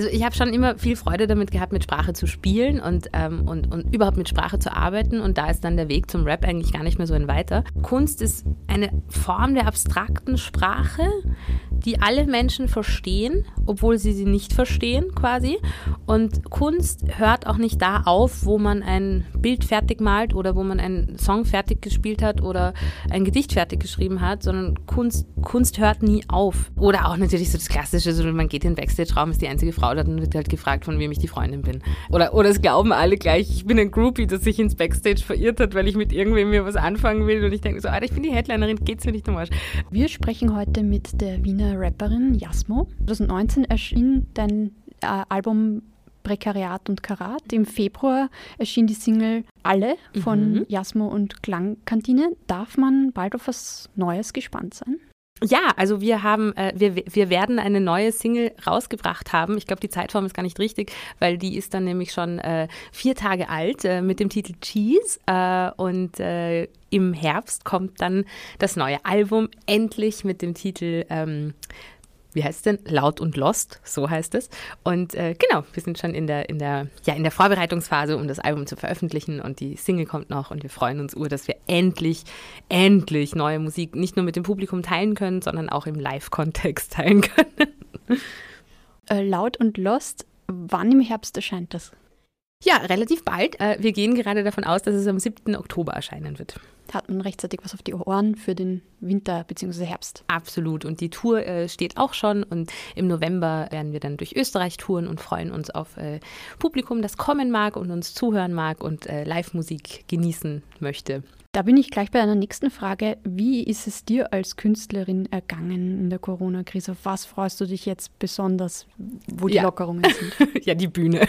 Also ich habe schon immer viel Freude damit gehabt, mit Sprache zu spielen und, ähm, und, und überhaupt mit Sprache zu arbeiten. Und da ist dann der Weg zum Rap eigentlich gar nicht mehr so ein weiter. Kunst ist eine Form der abstrakten Sprache, die alle Menschen verstehen, obwohl sie sie nicht verstehen quasi. Und Kunst hört auch nicht da auf, wo man ein Bild fertig malt oder wo man einen Song fertig gespielt hat oder ein Gedicht fertig geschrieben hat, sondern Kunst, Kunst hört nie auf. Oder auch natürlich so das Klassische, so man geht in den Backstage-Raum, ist die einzige Frau da, dann wird halt gefragt, von wem ich die Freundin bin. Oder, oder es glauben alle gleich, ich bin ein Groupie, das sich ins Backstage verirrt hat, weil ich mit irgendwem mir was anfangen will und ich denke so, Alter, ich bin die Headlinerin, geht's mir nicht um Arsch. Wir sprechen heute mit der Wiener Rapperin Jasmo. 2019 erschien dein äh, Album Prekariat und Karat. Im Februar erschien die Single Alle von mhm. Jasmo und Klangkantine. Darf man bald auf was Neues gespannt sein? Ja, also wir haben, äh, wir, wir werden eine neue Single rausgebracht haben. Ich glaube, die Zeitform ist gar nicht richtig, weil die ist dann nämlich schon äh, vier Tage alt äh, mit dem Titel Cheese. Äh, und äh, im Herbst kommt dann das neue Album endlich mit dem Titel ähm, wie heißt es denn? Laut und Lost, so heißt es. Und äh, genau, wir sind schon in der, in, der, ja, in der Vorbereitungsphase, um das Album zu veröffentlichen und die Single kommt noch und wir freuen uns ur, dass wir endlich, endlich neue Musik nicht nur mit dem Publikum teilen können, sondern auch im Live-Kontext teilen können. Äh, Laut und Lost, wann im Herbst erscheint das? Ja, relativ bald. Äh, wir gehen gerade davon aus, dass es am 7. Oktober erscheinen wird. Da hat man rechtzeitig was auf die Ohren für den Winter bzw. Herbst. Absolut. Und die Tour äh, steht auch schon. Und im November werden wir dann durch Österreich touren und freuen uns auf äh, Publikum, das kommen mag und uns zuhören mag und Live-Musik genießen möchte. Da bin ich gleich bei einer nächsten Frage. Wie ist es dir als Künstlerin ergangen in der Corona-Krise? Auf was freust du dich jetzt besonders, wo die ja. Lockerungen sind? ja, die Bühne.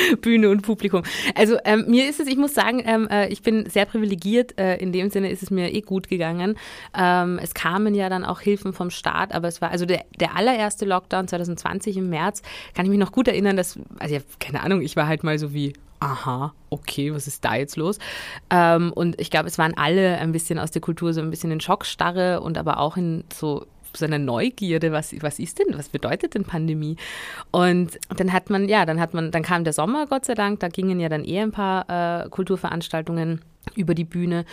Bühne und Publikum. Also ähm, mir ist es, ich muss sagen, ähm, äh, ich bin sehr privilegiert. Äh, in dem Sinne ist es mir eh gut gegangen. Ähm, es kamen ja dann auch Hilfen vom Staat, aber es war also der, der allererste Lockdown 2020 im März, kann ich mich noch gut erinnern, dass, also ja, keine Ahnung, ich war halt mal so wie, aha, okay, was ist da jetzt los? Ähm, und ich glaube, es waren alle ein bisschen aus der Kultur so ein bisschen in Schockstarre und aber auch in so so einer Neugierde, was, was ist denn, was bedeutet denn Pandemie? Und dann hat man, ja, dann hat man, dann kam der Sommer, Gott sei Dank, da gingen ja dann eh ein paar äh, Kulturveranstaltungen über die Bühne.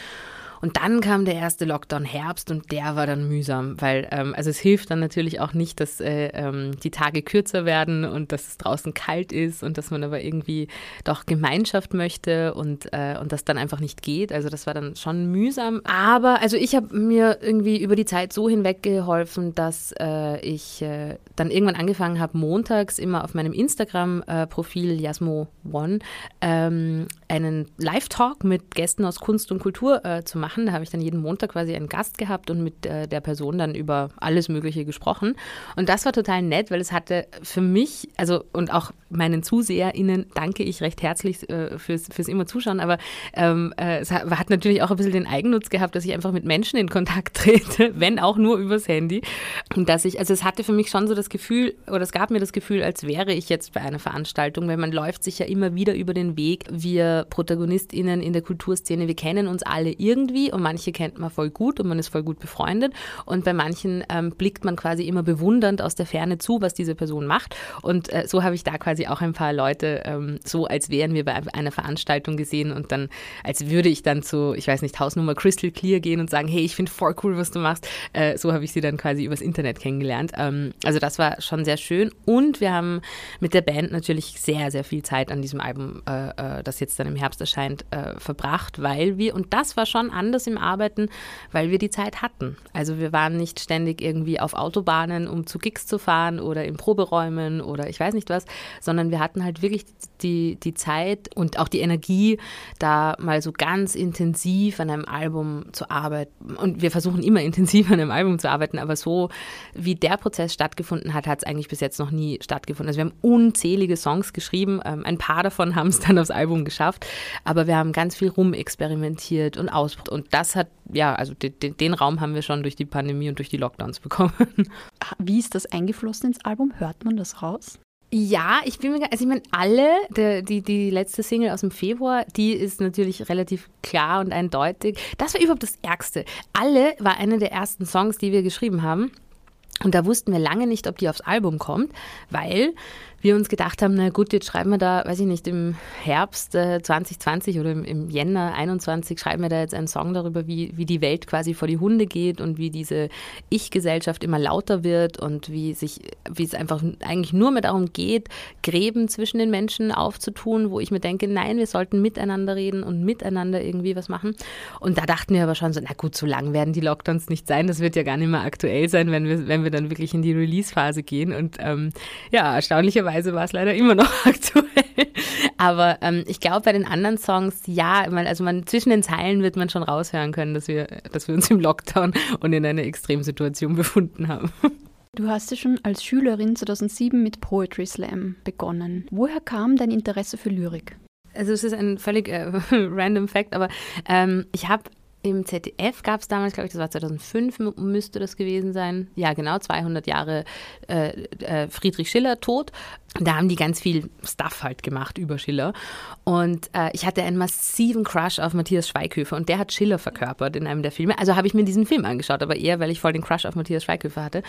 Und dann kam der erste Lockdown Herbst und der war dann mühsam, weil ähm, also es hilft dann natürlich auch nicht, dass äh, ähm, die Tage kürzer werden und dass es draußen kalt ist und dass man aber irgendwie doch Gemeinschaft möchte und, äh, und das dann einfach nicht geht. Also das war dann schon mühsam. Aber also ich habe mir irgendwie über die Zeit so hinweggeholfen, dass äh, ich äh, dann irgendwann angefangen habe, montags immer auf meinem Instagram-Profil äh, Jasmo One ähm, einen Live-Talk mit Gästen aus Kunst und Kultur äh, zu machen machen. Da habe ich dann jeden Montag quasi einen Gast gehabt und mit äh, der Person dann über alles Mögliche gesprochen. Und das war total nett, weil es hatte für mich, also und auch meinen ZuseherInnen danke ich recht herzlich äh, fürs, fürs immer Zuschauen, aber ähm, äh, es hat, hat, natürlich auch ein bisschen den Eigennutz gehabt, dass ich einfach mit Menschen in Kontakt trete, wenn auch nur übers Handy. Und dass ich, also es hatte für mich schon so das Gefühl, oder es gab mir das Gefühl, als wäre ich jetzt bei einer Veranstaltung, weil man läuft sich ja immer wieder über den Weg. Wir ProtagonistInnen in der Kulturszene, wir kennen uns alle irgendwie irgendwie und manche kennt man voll gut und man ist voll gut befreundet und bei manchen ähm, blickt man quasi immer bewundernd aus der Ferne zu, was diese Person macht und äh, so habe ich da quasi auch ein paar Leute ähm, so, als wären wir bei einer Veranstaltung gesehen und dann, als würde ich dann zu, ich weiß nicht, Hausnummer Crystal Clear gehen und sagen, hey, ich finde voll cool, was du machst. Äh, so habe ich sie dann quasi übers Internet kennengelernt. Ähm, also das war schon sehr schön und wir haben mit der Band natürlich sehr, sehr viel Zeit an diesem Album, äh, äh das jetzt dann im Herbst erscheint, äh, verbracht, weil wir, und das war schon anders, anders im Arbeiten, weil wir die Zeit hatten. Also wir waren nicht ständig irgendwie auf Autobahnen, um zu Gigs zu fahren oder in Proberäumen oder ich weiß nicht was, sondern wir hatten halt wirklich die, die Zeit und auch die Energie, da mal so ganz intensiv an einem Album zu arbeiten. Und wir versuchen immer intensiv an einem Album zu arbeiten, aber so wie der Prozess stattgefunden hat, hat es eigentlich bis jetzt noch nie stattgefunden. Also wir haben unzählige Songs geschrieben, ähm, ein paar davon haben es dann aufs Album geschafft, aber wir haben ganz viel rumexperimentiert und ausprobiert und das hat, ja, also den, den Raum haben wir schon durch die Pandemie und durch die Lockdowns bekommen. Wie ist das eingeflossen ins Album? Hört man das raus? Ja, ich bin mir, also ich meine, alle, der, die, die letzte Single aus dem Februar, die ist natürlich relativ klar und eindeutig. Das war überhaupt das Ärgste. Alle war einer der ersten Songs, die wir geschrieben haben. Und da wussten wir lange nicht, ob die aufs Album kommt, weil wir uns gedacht haben, na gut, jetzt schreiben wir da, weiß ich nicht, im Herbst äh, 2020 oder im, im Jänner 21 schreiben wir da jetzt einen Song darüber, wie, wie die Welt quasi vor die Hunde geht und wie diese Ich-Gesellschaft immer lauter wird und wie sich, wie es einfach eigentlich nur mehr darum geht, Gräben zwischen den Menschen aufzutun, wo ich mir denke, nein, wir sollten miteinander reden und miteinander irgendwie was machen. Und da dachten wir aber schon so, na gut, so lang werden die Lockdowns nicht sein. Das wird ja gar nicht mehr aktuell sein, wenn wir, wenn wir dann wirklich in die Release-Phase gehen. Und ähm, ja, erstaunlicherweise war es leider immer noch aktuell. Aber ähm, ich glaube, bei den anderen Songs, ja, also man, zwischen den Zeilen wird man schon raushören können, dass wir, dass wir uns im Lockdown und in einer Extremsituation befunden haben. Du hast ja schon als Schülerin 2007 mit Poetry Slam begonnen. Woher kam dein Interesse für Lyrik? Also es ist ein völlig äh, random Fact, aber ähm, ich habe im ZDF gab es damals, glaube ich, das war 2005, müsste das gewesen sein. Ja, genau, 200 Jahre äh, äh, Friedrich Schiller tot. Da haben die ganz viel Stuff halt gemacht über Schiller. Und äh, ich hatte einen massiven Crush auf Matthias Schweighöfer und der hat Schiller verkörpert in einem der Filme. Also habe ich mir diesen Film angeschaut, aber eher, weil ich voll den Crush auf Matthias Schweighöfer hatte.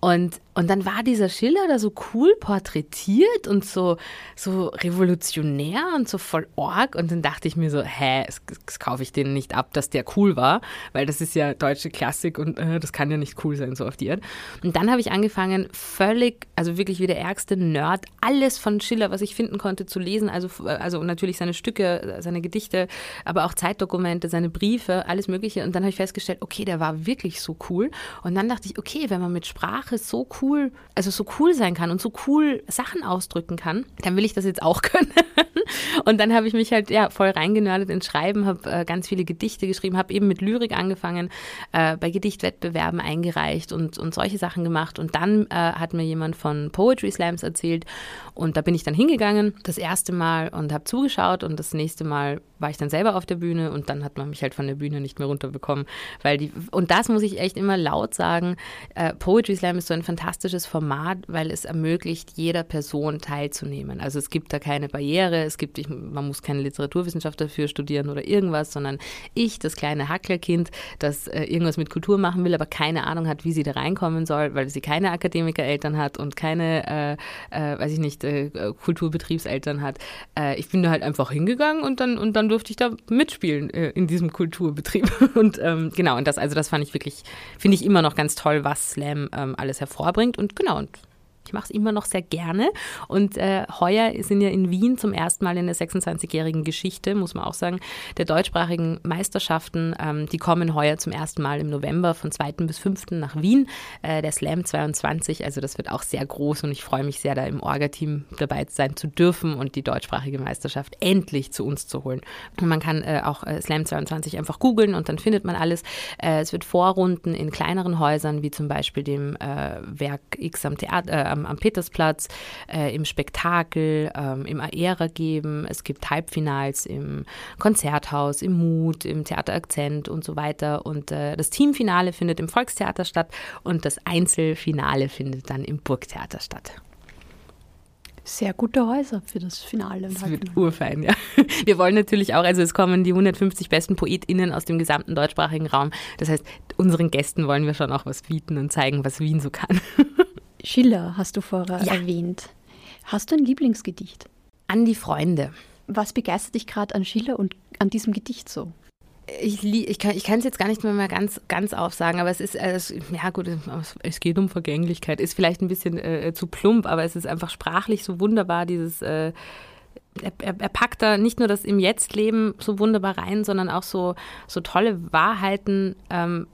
Und, und dann war dieser Schiller da so cool porträtiert und so, so revolutionär und so voll org. Und dann dachte ich mir so, hä, das, das kaufe ich denen nicht ab, dass der cool war, weil das ist ja deutsche Klassik und äh, das kann ja nicht cool sein, so auf die Art. Und dann habe ich angefangen, völlig, also wirklich wie der ärgste Nerd, alles von Schiller, was ich finden konnte, zu lesen. Also, also natürlich seine Stücke, seine Gedichte, aber auch Zeitdokumente, seine Briefe, alles Mögliche. Und dann habe ich festgestellt, okay, der war wirklich so cool. Und dann dachte ich, okay, wenn man mit Sprache so cool, also so cool sein kann und so cool Sachen ausdrücken kann, dann will ich das jetzt auch können. Und dann habe ich mich halt ja voll reingenördet ins Schreiben, habe äh, ganz viele Gedichte geschrieben, habe eben mit Lyrik angefangen, äh, bei Gedichtwettbewerben eingereicht und, und solche Sachen gemacht. Und dann äh, hat mir jemand von Poetry Slams erzählt und da bin ich dann hingegangen, das erste Mal und habe zugeschaut und das nächste Mal war ich dann selber auf der Bühne und dann hat man mich halt von der Bühne nicht mehr runterbekommen, weil die, und das muss ich echt immer laut sagen, äh, Poetry Slam ist so ein fantastisches Format, weil es ermöglicht, jeder Person teilzunehmen. Also es gibt da keine Barriere, es gibt, ich, man muss keine Literaturwissenschaft dafür studieren oder irgendwas, sondern ich, das kleine Hacklerkind, das äh, irgendwas mit Kultur machen will, aber keine Ahnung hat, wie sie da reinkommen soll, weil sie keine Akademikereltern hat und keine, äh, äh weiß ich nicht, äh, Kulturbetriebseltern hat. Äh, ich bin da halt einfach hingegangen und dann, und dann durfte ich da mitspielen äh, in diesem Kulturbetrieb. Und ähm, genau, und das, also das fand ich wirklich, finde ich immer noch ganz toll, was Slam ähm, alles hervorbringt. Und genau, und ich mache es immer noch sehr gerne. Und äh, heuer sind ja in Wien zum ersten Mal in der 26-jährigen Geschichte, muss man auch sagen, der deutschsprachigen Meisterschaften. Ähm, die kommen heuer zum ersten Mal im November von 2. bis 5. nach Wien. Äh, der Slam 22, also das wird auch sehr groß und ich freue mich sehr, da im Orga-Team dabei sein zu dürfen und die deutschsprachige Meisterschaft endlich zu uns zu holen. Und man kann äh, auch äh, Slam 22 einfach googeln und dann findet man alles. Äh, es wird Vorrunden in kleineren Häusern, wie zum Beispiel dem äh, Werk X am Theater am, am Petersplatz, äh, im Spektakel, ähm, im Aera geben. Es gibt Halbfinals im Konzerthaus, im Mut, im Theater Akzent und so weiter. Und äh, das Teamfinale findet im Volkstheater statt und das Einzelfinale findet dann im Burgtheater statt. Sehr gute Häuser für das Finale. Das wird urfein, ja. Wir wollen natürlich auch, also es kommen die 150 besten PoetInnen aus dem gesamten deutschsprachigen Raum. Das heißt, unseren Gästen wollen wir schon auch was bieten und zeigen, was Wien so kann. Schiller hast du vorher ja. erwähnt. Hast du ein Lieblingsgedicht? An die Freunde. Was begeistert dich gerade an Schiller und an diesem Gedicht so? Ich, ich kann es jetzt gar nicht mehr, ganz, ganz aufsagen, aber es ist, äh, ja gut, es geht um Vergänglichkeit. Ist vielleicht ein bisschen äh, zu plump, aber es ist einfach sprachlich so wunderbar, dieses. Äh, er, er, packt da nicht nur das im Jetzt-Leben so wunderbar rein, sondern auch so, so tolle Wahrheiten ähm,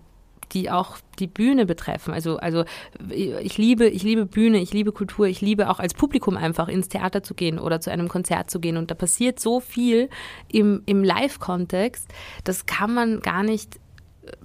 die auch die Bühne betreffen. Also, also ich liebe, ich liebe Bühne, ich liebe Kultur, ich liebe auch als Publikum einfach ins Theater zu gehen oder zu einem Konzert zu gehen. Und da passiert so viel im, im Live-Kontext, das kann man gar nicht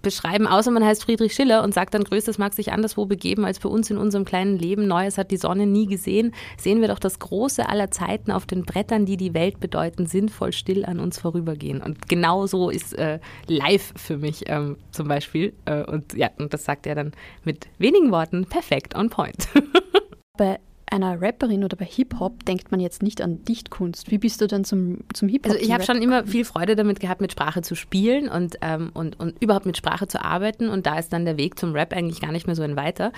beschreiben, außer man heißt Friedrich Schiller und sagt dann, Größtes mag sich anderswo begeben als bei uns in unserem kleinen Leben. Neues hat die Sonne nie gesehen. Sehen wir doch das Große aller Zeiten auf den Brettern, die die Welt bedeuten, sinnvoll still an uns vorübergehen. Und genau so ist äh, live für mich ähm, zum Beispiel. Äh, und ja, und das sagt er dann mit wenigen Worten perfekt on point. bei einer Rapperin oder bei Hip-Hop denkt man jetzt nicht an Dichtkunst. Wie bist du dann zum, zum Hip-Hop? Also ich habe schon immer viel Freude damit gehabt, mit Sprache zu spielen und, ähm, und, und überhaupt mit Sprache zu arbeiten. Und da ist dann der Weg zum Rap eigentlich gar nicht mehr so ein weiter.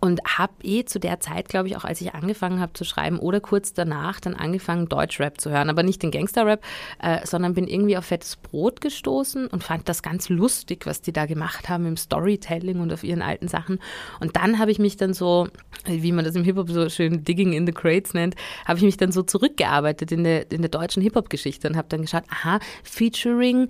Und habe eh zu der Zeit, glaube ich, auch als ich angefangen habe zu schreiben oder kurz danach dann angefangen, Deutschrap zu hören. Aber nicht den Gangster-Rap, äh, sondern bin irgendwie auf Fettes Brot gestoßen und fand das ganz lustig, was die da gemacht haben im Storytelling und auf ihren alten Sachen. Und dann habe ich mich dann so, wie man das im Hip-Hop so schön Digging in the Crates nennt, habe ich mich dann so zurückgearbeitet in der, in der deutschen Hip-Hop-Geschichte und habe dann geschaut, aha, featuring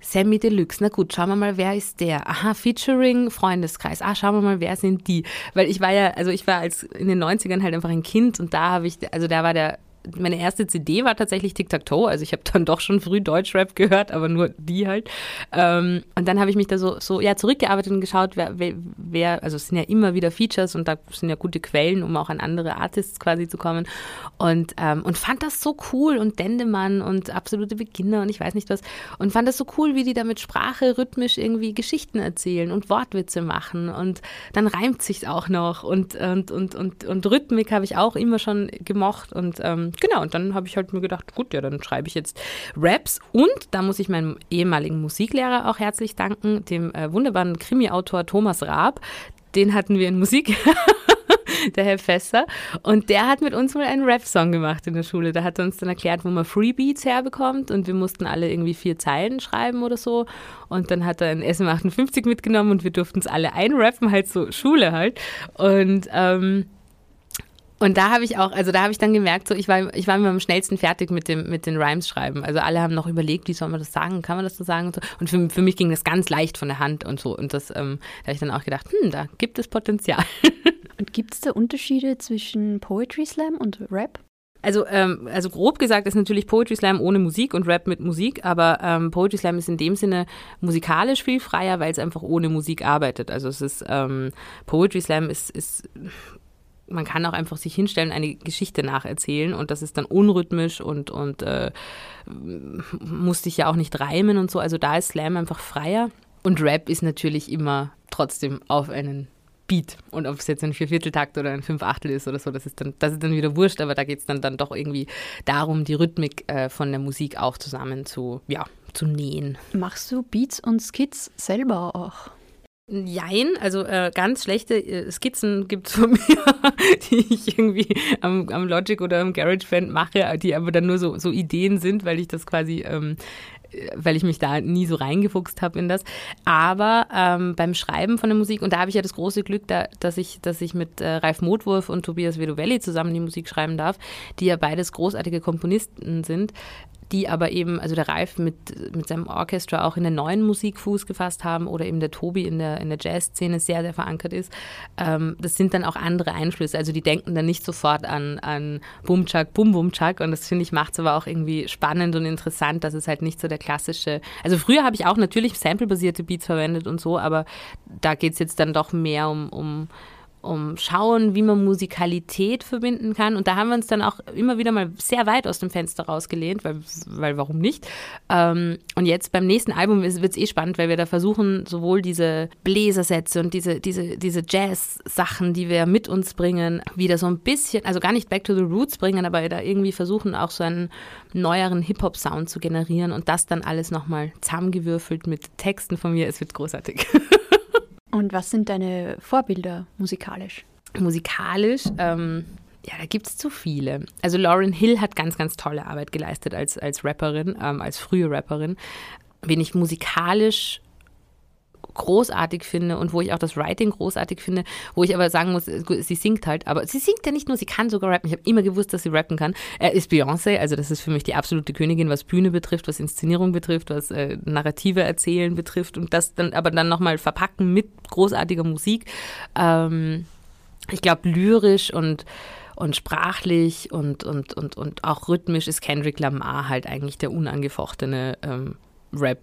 Sammy Deluxe. Na gut, schauen wir mal, wer ist der? Aha, Featuring Freundeskreis. Ah, schauen wir mal, wer sind die? Weil ich war ja, also ich war als in den 90ern halt einfach ein Kind und da habe ich, also da war der meine erste CD war tatsächlich Tic-Tac-Toe. Also ich habe dann doch schon früh Deutschrap gehört, aber nur die halt. Ähm, und dann habe ich mich da so, so ja, zurückgearbeitet und geschaut, wer, wer, also es sind ja immer wieder Features und da sind ja gute Quellen, um auch an andere Artists quasi zu kommen. Und, ähm, und fand das so cool und Dendemann und absolute Beginner und ich weiß nicht was. Und fand das so cool, wie die da mit Sprache rhythmisch irgendwie Geschichten erzählen und Wortwitze machen. Und dann reimt sich auch noch. Und, und, und, und, und Rhythmik habe ich auch immer schon gemocht. Und ähm, genau, und dann habe ich halt mir gedacht, gut, ja, dann schreibe ich jetzt Raps. Und da muss ich meinem ehemaligen Musiklehrer auch herzlich danken, dem äh, wunderbaren Krimi-Autor Thomas Raab. Den hatten wir in Musik. der Herr Fässer. Und der hat mit uns mal einen Rap-Song gemacht in der Schule. Da hat er uns dann erklärt, wo man Freebeats herbekommt. Und wir mussten alle irgendwie vier Zeilen schreiben oder so. Und dann hat er ein SM58 mitgenommen und wir durften es alle einrappen, halt so Schule halt. Und ähm, und da habe ich auch, also da habe ich dann gemerkt, so ich war, ich war immer am schnellsten fertig mit dem, mit den Rhymes schreiben. Also alle haben noch überlegt, wie soll man das sagen, kann man das so sagen und so. Und für, für mich ging das ganz leicht von der Hand und so. Und das, ähm, da habe ich dann auch gedacht, hm, da gibt es Potenzial. und gibt es da Unterschiede zwischen Poetry Slam und Rap? Also, ähm, also grob gesagt ist natürlich Poetry Slam ohne Musik und Rap mit Musik, aber ähm, Poetry Slam ist in dem Sinne musikalisch viel freier, weil es einfach ohne Musik arbeitet. Also es ist ähm, Poetry Slam ist, ist man kann auch einfach sich hinstellen, eine Geschichte nacherzählen und das ist dann unrhythmisch und, und äh, muss sich ja auch nicht reimen und so. Also da ist Slam einfach freier. Und Rap ist natürlich immer trotzdem auf einen Beat. Und ob es jetzt ein Viervierteltakt oder ein Fünfachtel ist oder so, das ist dann, das ist dann wieder wurscht, aber da geht es dann, dann doch irgendwie darum, die Rhythmik äh, von der Musik auch zusammen zu, ja, zu nähen. Machst du Beats und Skits selber auch? Jein, also äh, ganz schlechte äh, Skizzen gibt es von mir, die ich irgendwie am, am Logic oder am GarageBand mache, die aber dann nur so, so Ideen sind, weil ich das quasi ähm, weil ich mich da nie so reingefuchst habe in das. Aber ähm, beim Schreiben von der Musik, und da habe ich ja das große Glück, da, dass, ich, dass ich mit äh, Ralf Motwurf und Tobias Vedovelli zusammen die Musik schreiben darf, die ja beides großartige Komponisten sind, die aber eben, also der Ralf mit, mit seinem Orchester auch in der neuen Musik Fuß gefasst haben oder eben der Tobi in der, in der Jazzszene sehr, sehr verankert ist. Ähm, das sind dann auch andere Einflüsse. Also die denken dann nicht sofort an, an Bumchak, Bum Bumchak und das finde ich macht es aber auch irgendwie spannend und interessant, dass es halt nicht so der klassische, also früher habe ich auch natürlich samplebasierte Beats verwendet und so, aber da geht es jetzt dann doch mehr um, um um schauen, wie man Musikalität verbinden kann. Und da haben wir uns dann auch immer wieder mal sehr weit aus dem Fenster rausgelehnt, weil, weil warum nicht? Ähm, und jetzt beim nächsten Album wird es eh spannend, weil wir da versuchen, sowohl diese Bläsersätze und diese, diese, diese Jazz-Sachen, die wir mit uns bringen, wieder so ein bisschen, also gar nicht back to the roots bringen, aber da irgendwie versuchen, auch so einen neueren Hip-Hop-Sound zu generieren und das dann alles nochmal zusammengewürfelt mit Texten von mir. Es wird großartig. Und was sind deine Vorbilder musikalisch? Musikalisch, ähm, ja, da gibt es zu viele. Also Lauren Hill hat ganz, ganz tolle Arbeit geleistet als, als Rapperin, ähm, als frühe Rapperin. Wen ich musikalisch großartig finde und wo ich auch das Writing großartig finde, wo ich aber sagen muss, sie singt halt, aber sie singt ja nicht nur, sie kann sogar rappen. Ich habe immer gewusst, dass sie rappen kann. Er ist Beyoncé, also das ist für mich die absolute Königin, was Bühne betrifft, was Inszenierung betrifft, was äh, Narrative erzählen betrifft und das dann aber dann nochmal verpacken mit großartiger Musik. Ähm, ich glaube, lyrisch und und sprachlich und, und, und, und auch rhythmisch ist Kendrick Lamar halt eigentlich der unangefochtene ähm, Rap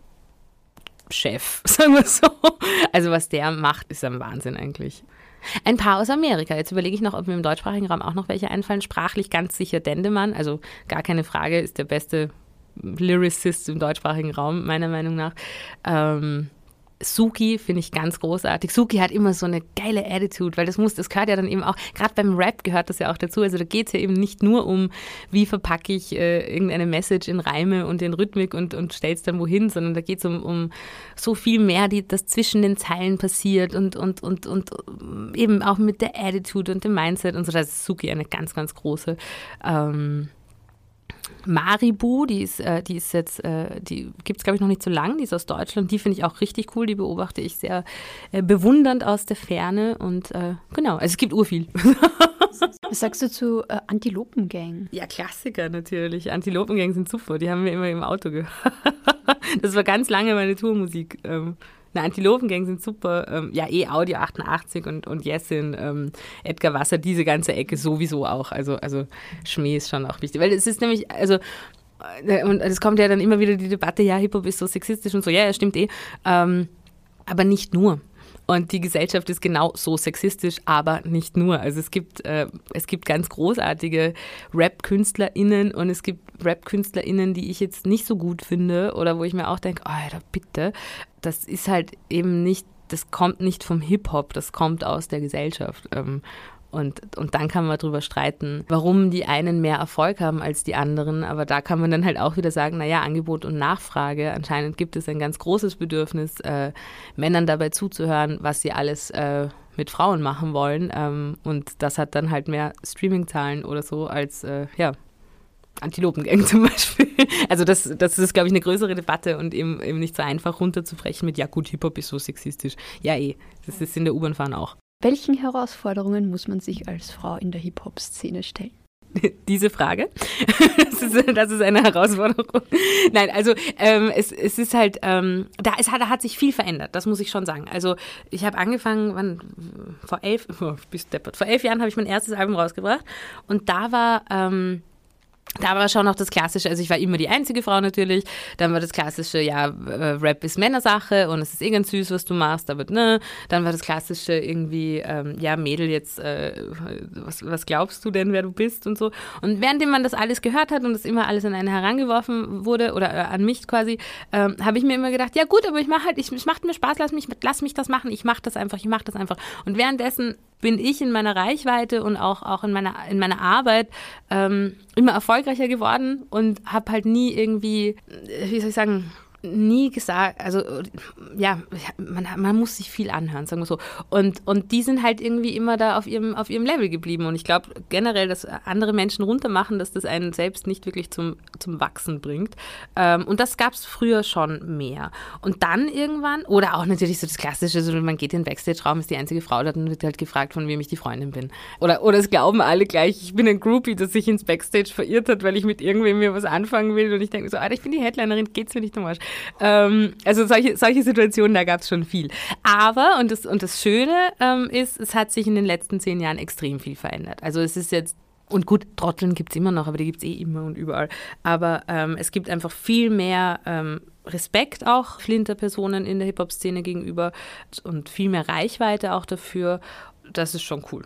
Chef, sagen wir so. Also was der macht, ist ein Wahnsinn eigentlich. Ein paar aus Amerika. Jetzt überlege ich noch, ob mir im deutschsprachigen Raum auch noch welche einfallen. Sprachlich ganz sicher Dendemann, also gar keine Frage, ist der beste Lyricist im deutschsprachigen Raum, meiner Meinung nach. Ähm, Suki finde ich ganz großartig. Suki hat immer so eine geile Attitude, weil das muss, das gehört ja dann eben auch, gerade beim Rap gehört das ja auch dazu. Also da geht es ja eben nicht nur um, wie verpacke ich äh, irgendeine Message in Reime und in Rhythmik und, und stell's dann wohin, sondern da geht es um, um so viel mehr, die, das zwischen den Zeilen passiert und, und, und, und eben auch mit der Attitude und dem Mindset und so. Da ist Suki eine ganz, ganz große. Ähm, Maribu, die ist, äh, die ist jetzt, äh, die gibt es glaube ich noch nicht so lang, die ist aus Deutschland, die finde ich auch richtig cool, die beobachte ich sehr äh, bewundernd aus der Ferne und äh, genau, also es gibt urviel. Was sagst du zu äh, Antilopengang? Ja, Klassiker natürlich. Antilopengang sind super, die haben wir immer im Auto gehört. das war ganz lange meine Tourmusik. Ähm, na, Antilopengang sind super. Ähm, ja, eh Audi 88 und, und Jessin, ähm, Edgar Wasser, diese ganze Ecke sowieso auch. Also, also Schmäh ist schon auch wichtig. Weil es ist nämlich, also äh, und es kommt ja dann immer wieder die Debatte, ja, Hip-Hop ist so sexistisch und so, ja, ja, stimmt eh. Ähm, aber nicht nur. Und die Gesellschaft ist genau so sexistisch, aber nicht nur. Also es gibt, äh, es gibt ganz großartige Rap-KünstlerInnen und es gibt Rap-KünstlerInnen, die ich jetzt nicht so gut finde oder wo ich mir auch denke, Alter, bitte. Das ist halt eben nicht, das kommt nicht vom Hip-Hop, das kommt aus der Gesellschaft. Ähm, und, und dann kann man darüber streiten, warum die einen mehr Erfolg haben als die anderen. Aber da kann man dann halt auch wieder sagen, naja, Angebot und Nachfrage. Anscheinend gibt es ein ganz großes Bedürfnis, äh, Männern dabei zuzuhören, was sie alles äh, mit Frauen machen wollen. Ähm, und das hat dann halt mehr Streaming-Zahlen oder so als, äh, ja, Antilopengang zum Beispiel. Also das, das ist, glaube ich, eine größere Debatte und eben, eben nicht so einfach runterzubrechen mit, ja gut, Hip-Hop ist so sexistisch. Ja eh, das ist in der U-Bahn fahren auch. Welchen Herausforderungen muss man sich als Frau in der Hip-Hop-Szene stellen? Diese Frage. Das ist, das ist, eine Herausforderung. Nein, also ähm, es, es ist halt, ähm, da, es hat, da hat sich viel verändert, das muss ich schon sagen. Also ich habe angefangen, wann, vor elf, oh, vor elf Jahren habe ich mein erstes Album rausgebracht und da war ähm, da war schon noch das Klassische, also ich war immer die einzige Frau natürlich, dann war das Klassische, ja, äh, Rap ist Männersache und es ist eh ganz süß, was du machst, aber ne, dann war das Klassische irgendwie, ähm, ja, Mädel, jetzt, äh, was, was glaubst du denn, wer du bist und so. Und währenddem man das alles gehört hat und das immer alles an einen herangeworfen wurde oder äh, an mich quasi, ähm, habe ich mir immer gedacht, ja gut, aber ich mache halt, ich, es macht mir Spaß, lass mich, lass mich das machen, ich mache das einfach, ich mache das einfach. Und währenddessen bin ich in meiner Reichweite und auch, auch in, meiner, in meiner Arbeit ähm, immer erfolgreicher geworden und habe halt nie irgendwie, wie soll ich sagen, nie gesagt, also ja, man, man muss sich viel anhören, sagen wir so. Und, und die sind halt irgendwie immer da auf ihrem, auf ihrem Level geblieben. Und ich glaube generell, dass andere Menschen runtermachen, dass das einen selbst nicht wirklich zum, zum Wachsen bringt. Ähm, und das gab es früher schon mehr. Und dann irgendwann, oder auch natürlich so das Klassische, so man geht in den Backstage-Raum, ist die einzige Frau da und wird halt gefragt, von wem ich die Freundin bin. Oder, oder es glauben alle gleich, ich bin ein Groupie, das sich ins Backstage verirrt hat, weil ich mit irgendwem mir was anfangen will. Und ich denke so, Alter, ich bin die Headlinerin, geht's mir nicht am Arsch. Ähm, also solche, solche Situationen, da gab es schon viel. Aber, und das, und das Schöne ähm, ist, es hat sich in den letzten zehn Jahren extrem viel verändert. Also es ist jetzt und gut, Trotteln gibt es immer noch, aber die gibt es eh immer und überall. Aber ähm, es gibt einfach viel mehr ähm, Respekt auch Flinter-Personen in der Hip-Hop-Szene gegenüber und viel mehr Reichweite auch dafür. Das ist schon cool.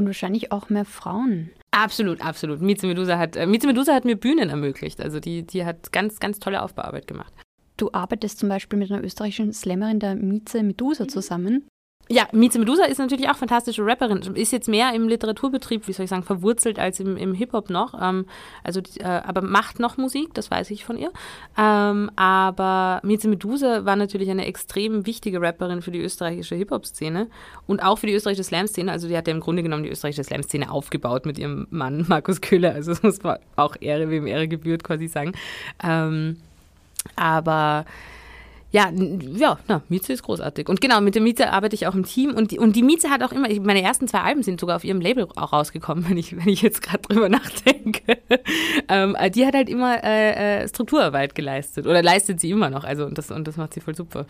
Und wahrscheinlich auch mehr Frauen. Absolut, absolut. Mieze Medusa hat, äh, Mieze Medusa hat mir Bühnen ermöglicht. Also die, die hat ganz, ganz tolle Aufbauarbeit gemacht. Du arbeitest zum Beispiel mit einer österreichischen Slammerin, der Mieze Medusa, mhm. zusammen. Ja, Mieze Medusa ist natürlich auch fantastische Rapperin. Ist jetzt mehr im Literaturbetrieb, wie soll ich sagen, verwurzelt als im, im Hip-Hop noch. Ähm, also, äh, aber macht noch Musik, das weiß ich von ihr. Ähm, aber Mieze Medusa war natürlich eine extrem wichtige Rapperin für die österreichische Hip-Hop-Szene und auch für die österreichische Slam-Szene. Also, die hat ja im Grunde genommen die österreichische Slam-Szene aufgebaut mit ihrem Mann Markus Köhler. Also, das muss man auch Ehre, wem Ehre gebührt, quasi sagen. Ähm, aber ja, ja, na, Mieze ist großartig. Und genau, mit der Mieze arbeite ich auch im Team. Und die, und die Mieze hat auch immer, meine ersten zwei Alben sind sogar auf ihrem Label auch rausgekommen, wenn ich, wenn ich jetzt gerade drüber nachdenke. ähm, die hat halt immer äh, äh, Strukturarbeit geleistet oder leistet sie immer noch. Also, und das, und das macht sie voll super.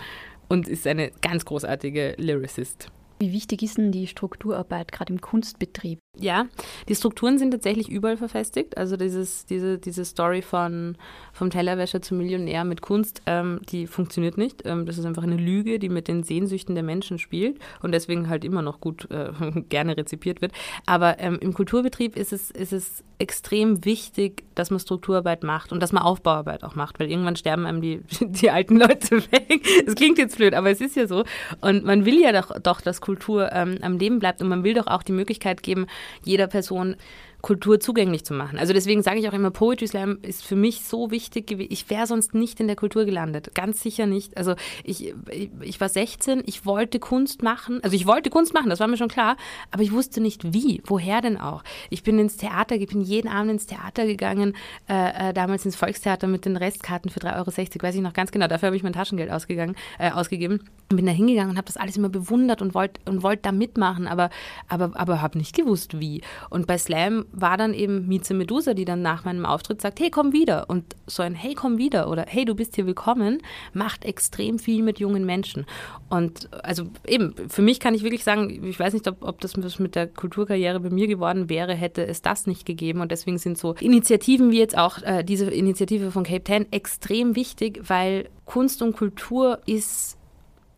Und ist eine ganz großartige Lyricist. Wie wichtig ist denn die Strukturarbeit gerade im Kunstbetrieb? Ja, die Strukturen sind tatsächlich überall verfestigt. Also dieses, diese, diese Story von vom Tellerwäscher zum Millionär mit Kunst, ähm, die funktioniert nicht. Ähm, das ist einfach eine Lüge, die mit den Sehnsüchten der Menschen spielt und deswegen halt immer noch gut äh, gerne rezipiert wird. Aber ähm, im Kulturbetrieb ist es, ist es extrem wichtig, dass man Strukturarbeit macht und dass man Aufbauarbeit auch macht, weil irgendwann sterben einem die, die alten Leute weg. Das klingt jetzt blöd, aber es ist ja so. Und man will ja doch, doch dass Kultur ähm, am Leben bleibt und man will doch auch die Möglichkeit geben, jeder Person Kultur zugänglich zu machen. Also deswegen sage ich auch immer, Poetry Slam ist für mich so wichtig. Ich wäre sonst nicht in der Kultur gelandet. Ganz sicher nicht. Also ich, ich, ich, war 16, ich wollte Kunst machen. Also ich wollte Kunst machen, das war mir schon klar. Aber ich wusste nicht wie. Woher denn auch? Ich bin ins Theater, ich bin jeden Abend ins Theater gegangen, äh, äh, damals ins Volkstheater mit den Restkarten für 3,60 Euro, weiß ich noch ganz genau. Dafür habe ich mein Taschengeld ausgegangen, äh, ausgegeben. Und bin da hingegangen und habe das alles immer bewundert und wollte und wollt da mitmachen, aber, aber, aber habe nicht gewusst wie. Und bei Slam war dann eben Mieze Medusa, die dann nach meinem Auftritt sagt, hey, komm wieder. Und so ein Hey, komm wieder oder Hey, du bist hier willkommen, macht extrem viel mit jungen Menschen. Und also eben, für mich kann ich wirklich sagen, ich weiß nicht, ob, ob das mit der Kulturkarriere bei mir geworden wäre, hätte es das nicht gegeben. Und deswegen sind so Initiativen wie jetzt auch äh, diese Initiative von Cape Ten extrem wichtig, weil Kunst und Kultur ist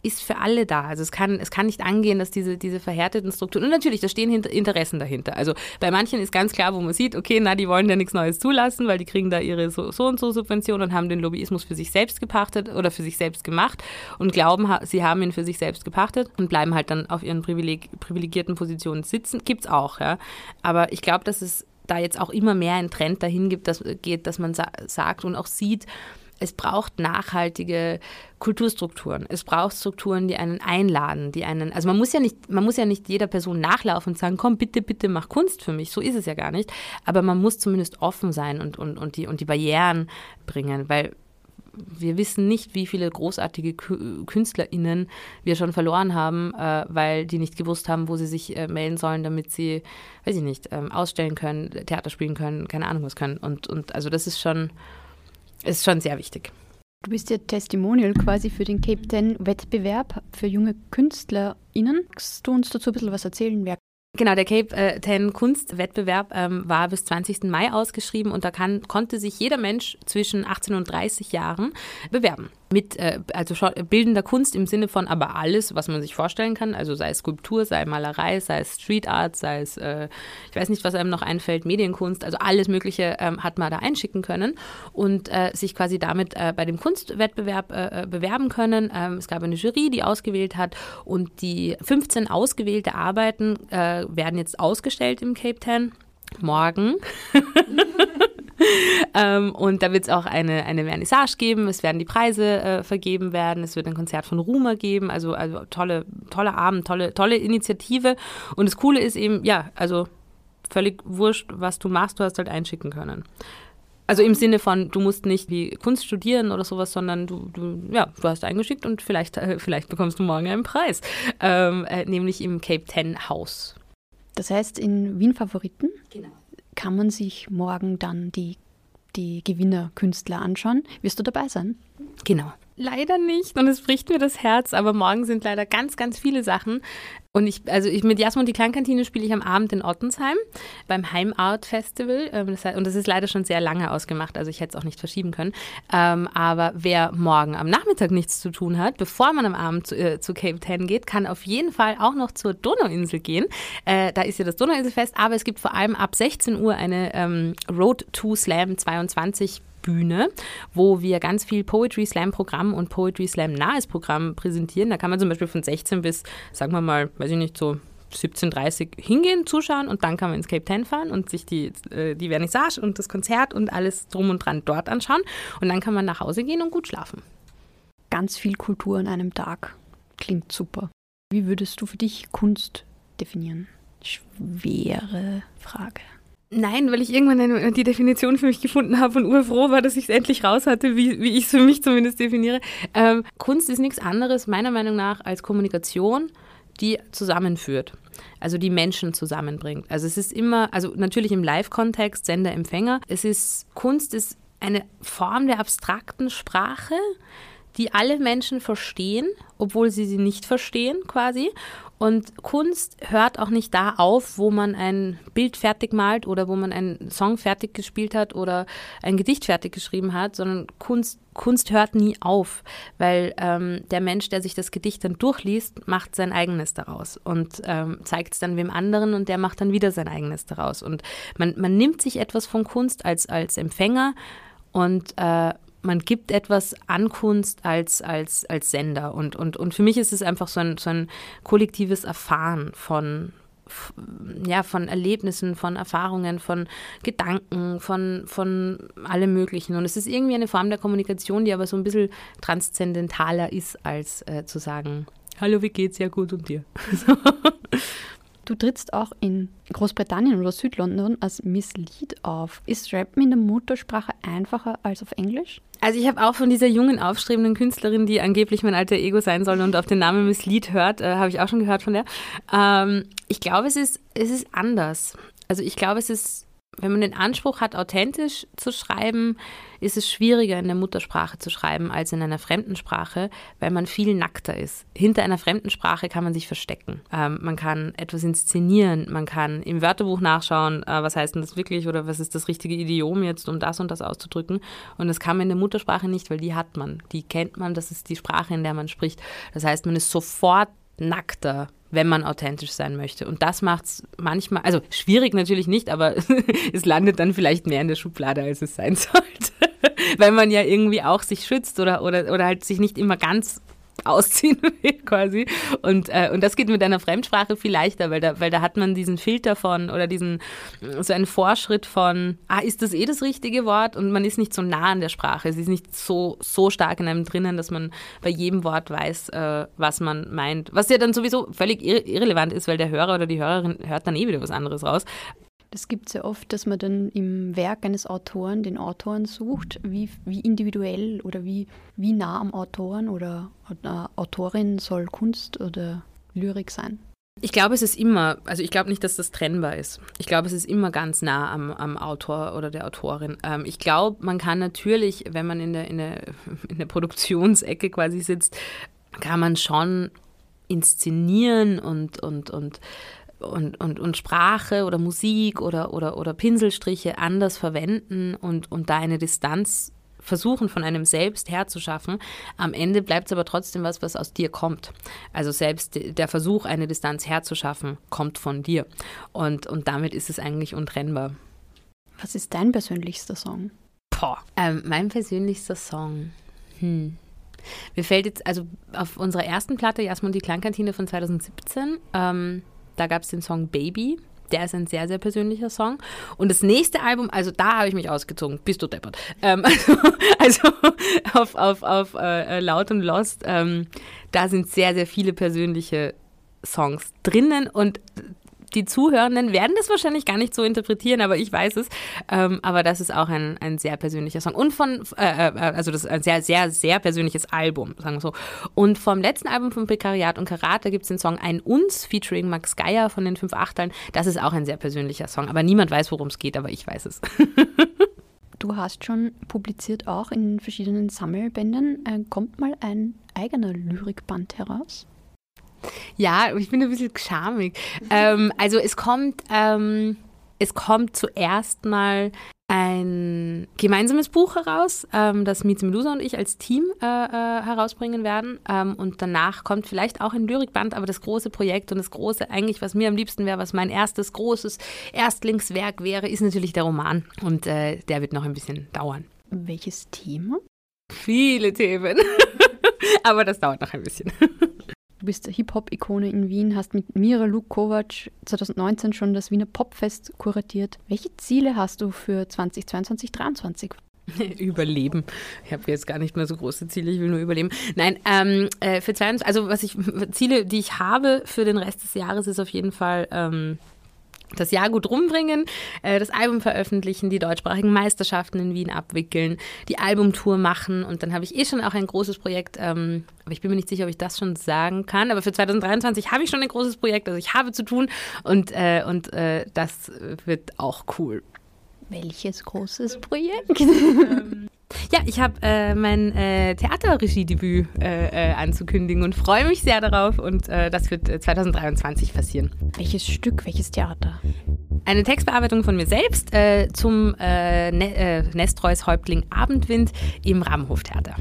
ist für alle da. Also es kann, es kann nicht angehen, dass diese, diese verhärteten Strukturen, und natürlich, da stehen Interessen dahinter. Also bei manchen ist ganz klar, wo man sieht, okay, na, die wollen ja nichts Neues zulassen, weil die kriegen da ihre so, so und so Subventionen und haben den Lobbyismus für sich selbst gepachtet oder für sich selbst gemacht und glauben, sie haben ihn für sich selbst gepachtet und bleiben halt dann auf ihren Privileg, privilegierten Positionen sitzen. Gibt's auch, ja. Aber ich glaube, dass es da jetzt auch immer mehr ein Trend dahin gibt, dass, geht, dass man sa sagt und auch sieht, es braucht nachhaltige Kulturstrukturen. Es braucht Strukturen, die einen einladen, die einen, also man muss ja nicht, man muss ja nicht jeder Person nachlaufen und sagen, komm, bitte, bitte mach Kunst für mich. So ist es ja gar nicht. Aber man muss zumindest offen sein und, und, und, die, und die Barrieren bringen, weil wir wissen nicht, wie viele großartige KünstlerInnen wir schon verloren haben, äh, weil die nicht gewusst haben, wo sie sich äh, melden sollen, damit sie, weiß ich nicht, ähm, ausstellen können, Theater spielen können, keine Ahnung was können. Und, und also das ist schon, ist schon sehr wichtig. Du bist ja Testimonial quasi für den Cape Ten Wettbewerb für junge KünstlerInnen. Kannst du uns dazu ein bisschen was erzählen? Wer Genau, der Cape äh, Ten Kunstwettbewerb ähm, war bis 20. Mai ausgeschrieben und da kann, konnte sich jeder Mensch zwischen 18 und 30 Jahren bewerben mit äh, also bildender Kunst im Sinne von aber alles, was man sich vorstellen kann, also sei es Skulptur, sei Malerei, sei es Street Art, sei es, äh, ich weiß nicht, was einem noch einfällt, Medienkunst, also alles Mögliche ähm, hat man da einschicken können und äh, sich quasi damit äh, bei dem Kunstwettbewerb äh, äh, bewerben können. Ähm, es gab eine Jury, die ausgewählt hat und die 15 ausgewählte Arbeiten werden jetzt ausgestellt im Cape Town morgen. ähm, und da wird es auch eine, eine Vernissage geben, es werden die Preise äh, vergeben werden, es wird ein Konzert von Rumer geben, also, also tolle, tolle Abend, tolle, tolle Initiative. Und das Coole ist eben, ja, also völlig wurscht, was du machst, du hast halt einschicken können. Also im Sinne von, du musst nicht wie Kunst studieren oder sowas, sondern du, du ja, du hast eingeschickt und vielleicht, äh, vielleicht bekommst du morgen einen Preis. Ähm, äh, nämlich im Cape Ten Haus. Das heißt in Wien Favoriten? Genau kann man sich morgen dann die, die Gewinnerkünstler anschauen. Wirst du dabei sein? Genau. Leider nicht und es bricht mir das Herz, aber morgen sind leider ganz, ganz viele Sachen. Und ich, also ich mit Jasmin und die Kleinkantine spiele ich am Abend in Ottensheim beim Heimart Festival. Ähm, und das ist leider schon sehr lange ausgemacht, also ich hätte es auch nicht verschieben können. Ähm, aber wer morgen am Nachmittag nichts zu tun hat, bevor man am Abend zu, äh, zu Cape Ten geht, kann auf jeden Fall auch noch zur Donauinsel gehen. Äh, da ist ja das Donauinselfest, aber es gibt vor allem ab 16 Uhr eine ähm, Road to Slam 22 Bühne, wo wir ganz viel Poetry Slam Programm und Poetry Slam nahes Programm präsentieren. Da kann man zum Beispiel von 16 bis, sagen wir mal, weiß ich nicht, so 17.30 hingehen, zuschauen und dann kann man ins Cape Ten fahren und sich die, äh, die Vernissage und das Konzert und alles drum und dran dort anschauen. Und dann kann man nach Hause gehen und gut schlafen. Ganz viel Kultur an einem Tag. Klingt super. Wie würdest du für dich Kunst definieren? Schwere Frage. Nein, weil ich irgendwann eine, die Definition für mich gefunden habe und urfroh war, dass ich es endlich raus hatte, wie, wie ich es für mich zumindest definiere. Ähm, Kunst ist nichts anderes, meiner Meinung nach, als Kommunikation, die zusammenführt. Also die Menschen zusammenbringt. Also es ist immer, also natürlich im Live-Kontext, Sender, Empfänger. Es ist, Kunst ist eine Form der abstrakten Sprache, die alle Menschen verstehen, obwohl sie sie nicht verstehen quasi. Und Kunst hört auch nicht da auf, wo man ein Bild fertig malt oder wo man einen Song fertig gespielt hat oder ein Gedicht fertig geschrieben hat, sondern Kunst, Kunst hört nie auf, weil ähm, der Mensch, der sich das Gedicht dann durchliest, macht sein eigenes daraus und ähm, zeigt es dann wem anderen und der macht dann wieder sein eigenes daraus. Und man, man nimmt sich etwas von Kunst als, als Empfänger und äh, man gibt etwas an Kunst als, als, als Sender. Und, und, und für mich ist es einfach so ein, so ein kollektives Erfahren von, ja, von Erlebnissen, von Erfahrungen, von Gedanken, von, von allem Möglichen. Und es ist irgendwie eine Form der Kommunikation, die aber so ein bisschen transzendentaler ist, als äh, zu sagen, hallo, wie geht's? Ja, gut und dir. Du trittst auch in Großbritannien oder Südlondon als Miss Lead auf. Ist Rappen in der Muttersprache einfacher als auf Englisch? Also ich habe auch von dieser jungen, aufstrebenden Künstlerin, die angeblich mein alter Ego sein soll und auf den Namen Miss Lead hört, äh, habe ich auch schon gehört von der. Ähm, ich glaube, es ist, es ist anders. Also ich glaube, es ist wenn man den Anspruch hat, authentisch zu schreiben, ist es schwieriger in der Muttersprache zu schreiben als in einer fremden Sprache, weil man viel nackter ist. Hinter einer fremden Sprache kann man sich verstecken. Ähm, man kann etwas inszenieren, man kann im Wörterbuch nachschauen, äh, was heißt denn das wirklich oder was ist das richtige Idiom jetzt, um das und das auszudrücken. Und das kann man in der Muttersprache nicht, weil die hat man, die kennt man, das ist die Sprache, in der man spricht. Das heißt, man ist sofort nackter wenn man authentisch sein möchte. Und das macht es manchmal, also schwierig natürlich nicht, aber es landet dann vielleicht mehr in der Schublade, als es sein sollte. Weil man ja irgendwie auch sich schützt oder, oder, oder halt sich nicht immer ganz ausziehen will quasi. Und, äh, und das geht mit einer Fremdsprache viel leichter, weil da, weil da hat man diesen Filter von oder diesen so einen Vorschritt von, ah, ist das eh das richtige Wort? Und man ist nicht so nah an der Sprache. Es ist nicht so, so stark in einem drinnen, dass man bei jedem Wort weiß, äh, was man meint. Was ja dann sowieso völlig irrelevant ist, weil der Hörer oder die Hörerin hört dann eh wieder was anderes raus. Das gibt es ja oft, dass man dann im Werk eines Autoren den Autoren sucht, wie, wie individuell oder wie, wie nah am Autoren oder, oder Autorin soll Kunst oder Lyrik sein. Ich glaube, es ist immer, also ich glaube nicht, dass das trennbar ist. Ich glaube, es ist immer ganz nah am, am Autor oder der Autorin. Ähm, ich glaube, man kann natürlich, wenn man in der, in, der, in der Produktionsecke quasi sitzt, kann man schon inszenieren und, und, und und, und, und Sprache oder Musik oder, oder, oder Pinselstriche anders verwenden und, und da eine Distanz versuchen, von einem selbst herzuschaffen. Am Ende bleibt es aber trotzdem was, was aus dir kommt. Also selbst der Versuch, eine Distanz herzuschaffen, kommt von dir. Und, und damit ist es eigentlich untrennbar. Was ist dein persönlichster Song? Boah, ähm, mein persönlichster Song. Hm. Mir fällt jetzt, also auf unserer ersten Platte, Jasmine und die Klangkantine von 2017, ähm, da gab es den Song Baby. Der ist ein sehr, sehr persönlicher Song. Und das nächste Album, also da habe ich mich ausgezogen. Bist du deppert. Ähm, also, also auf, auf, auf äh, Laut und Lost, ähm, da sind sehr, sehr viele persönliche Songs drinnen. Und die Zuhörenden werden das wahrscheinlich gar nicht so interpretieren, aber ich weiß es. Ähm, aber das ist auch ein, ein sehr persönlicher Song. Und von, äh, äh, also das ist ein sehr, sehr, sehr persönliches Album, sagen wir so. Und vom letzten Album von Prekariat und Karate gibt es den Song Ein Uns featuring Max Geier von den fünf Achtern. Das ist auch ein sehr persönlicher Song. Aber niemand weiß, worum es geht, aber ich weiß es. Du hast schon publiziert auch in verschiedenen Sammelbänden. Äh, kommt mal ein eigener Lyrikband heraus? Ja, ich bin ein bisschen schamig. Ähm, also es kommt, ähm, es kommt zuerst mal ein gemeinsames Buch heraus, ähm, das Mieze Medusa und ich als Team äh, äh, herausbringen werden. Ähm, und danach kommt vielleicht auch ein Lyrikband, aber das große Projekt und das große, eigentlich, was mir am liebsten wäre, was mein erstes großes Erstlingswerk wäre, ist natürlich der Roman. Und äh, der wird noch ein bisschen dauern. Welches Thema? Viele Themen. aber das dauert noch ein bisschen. Du bist Hip-Hop-Ikone in Wien, hast mit Mira Lukovac 2019 schon das Wiener Popfest kuratiert. Welche Ziele hast du für 2022, 2023? Überleben. Ich habe jetzt gar nicht mehr so große Ziele, ich will nur überleben. Nein, ähm, äh, für 22, also was ich, Ziele, die ich habe für den Rest des Jahres, ist auf jeden Fall ähm, das Jahr gut rumbringen, äh, das Album veröffentlichen, die deutschsprachigen Meisterschaften in Wien abwickeln, die Albumtour machen und dann habe ich eh schon auch ein großes Projekt, ähm, aber ich bin mir nicht sicher, ob ich das schon sagen kann, aber für 2023 habe ich schon ein großes Projekt, also ich habe zu tun und, äh, und äh, das wird auch cool. Welches großes Projekt? Ja, ich habe äh, mein äh, Theaterregiedebüt äh, äh, anzukündigen und freue mich sehr darauf. Und äh, das wird äh, 2023 passieren. Welches Stück, welches Theater? Eine Textbearbeitung von mir selbst zum ne Nestreus Häuptling Abendwind im Rahmenhoftheater.